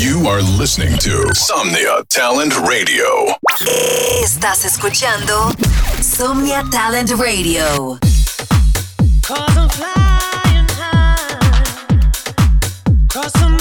You are listening to Somnia Talent Radio. Estás escuchando Somnia Talent Radio. Cause I'm flying high. Cause I'm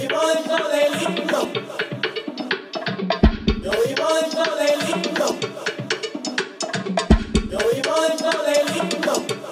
Yo mismo que la gente me critique.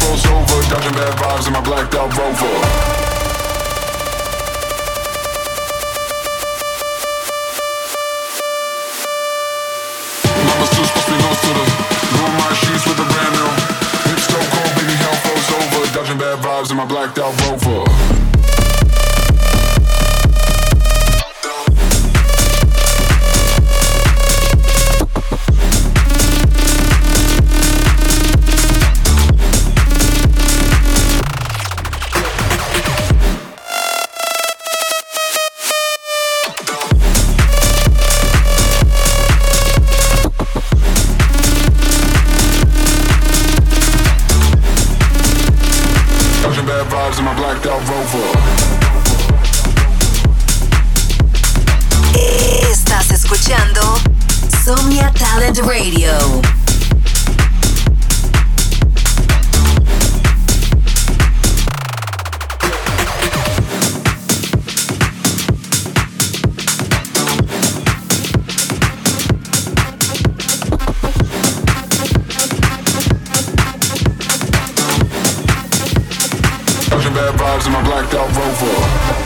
froze over, dodging bad vibes in my blacked out rover. Mama's too spicy, knows to the room. My shoes With a brand new Hips don't go, baby, hell froze over. Dodging bad vibes in my blacked out rover. Insomnia Talent Radio. Bad vibes in my blacked out rover.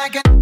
I got.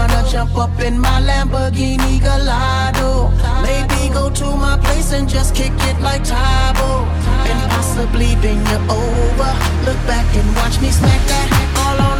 wanna jump up in my Lamborghini Gallardo. Maybe go to my place and just kick it like Tae Bo. And possibly bend you over. Look back and watch me smack that all on